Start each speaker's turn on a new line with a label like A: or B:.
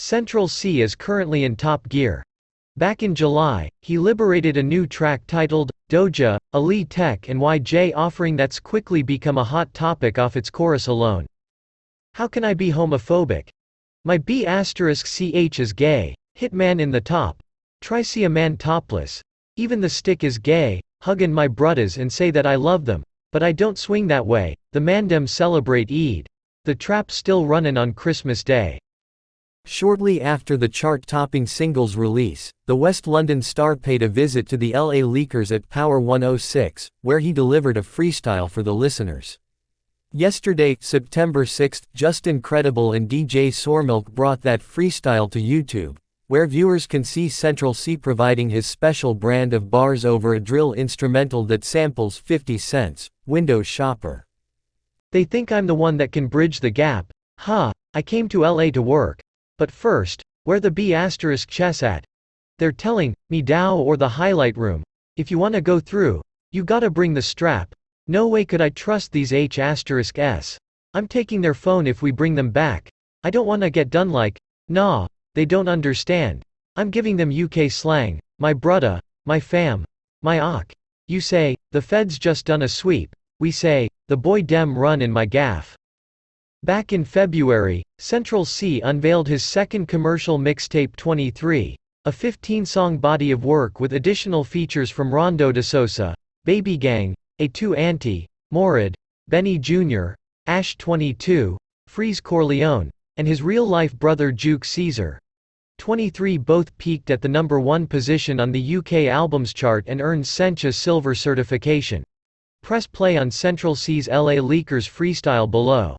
A: Central Cee is currently in top gear. Back in July, he liberated a new track titled, Doja, a LiTek and WhYJay offering that's quickly become a hot topic off its chorus alone. How can I be homophobic? My B** asterisk ch is gay, hitman in the top. Try see a man topless. Even the stick is gay, huggin' my bruddas and say that I love them. But I don't swing that way, the mandem celebrate Eid. The trap still runnin' on Christmas Day.
B: Shortly after the chart-topping single's release, the West London star paid a visit to the LA Leakers at Power 106, where he delivered a freestyle for the listeners. Yesterday, September 6, Justin Credible and DJ Sourmilk brought that freestyle to YouTube, where viewers can see Central Cee providing his special brand of bars over a drill instrumental that samples 50 cents, Window Shopper.
A: They think I'm the one that can bridge the gap. Ha, I came to LA to work. But first, where the B asterisk chess at? They're telling me Dow or the highlight room. If you wanna go through, you gotta bring the strap. No way could I trust these H asterisk S. I'm taking their phone if we bring them back. I don't wanna get done like, nah, they don't understand. I'm giving them UK slang, my brudda, my fam, my ock. You say, the feds just done a sweep. We say, the boy dem run in my gaff. Back in February, Central Cee unveiled his second commercial mixtape 23, a 15-song body of work with additional features from Rondodasosa, Baby Gang, A2 Anti, Morad, Benny Jr., Ash 22, Freeze Corleone, and his real-life brother Juke Caesar. 23 both peaked at the number 1 position on the UK albums chart and earned Sencha Silver certification. Press play on Central Cee's LA Leakers freestyle below.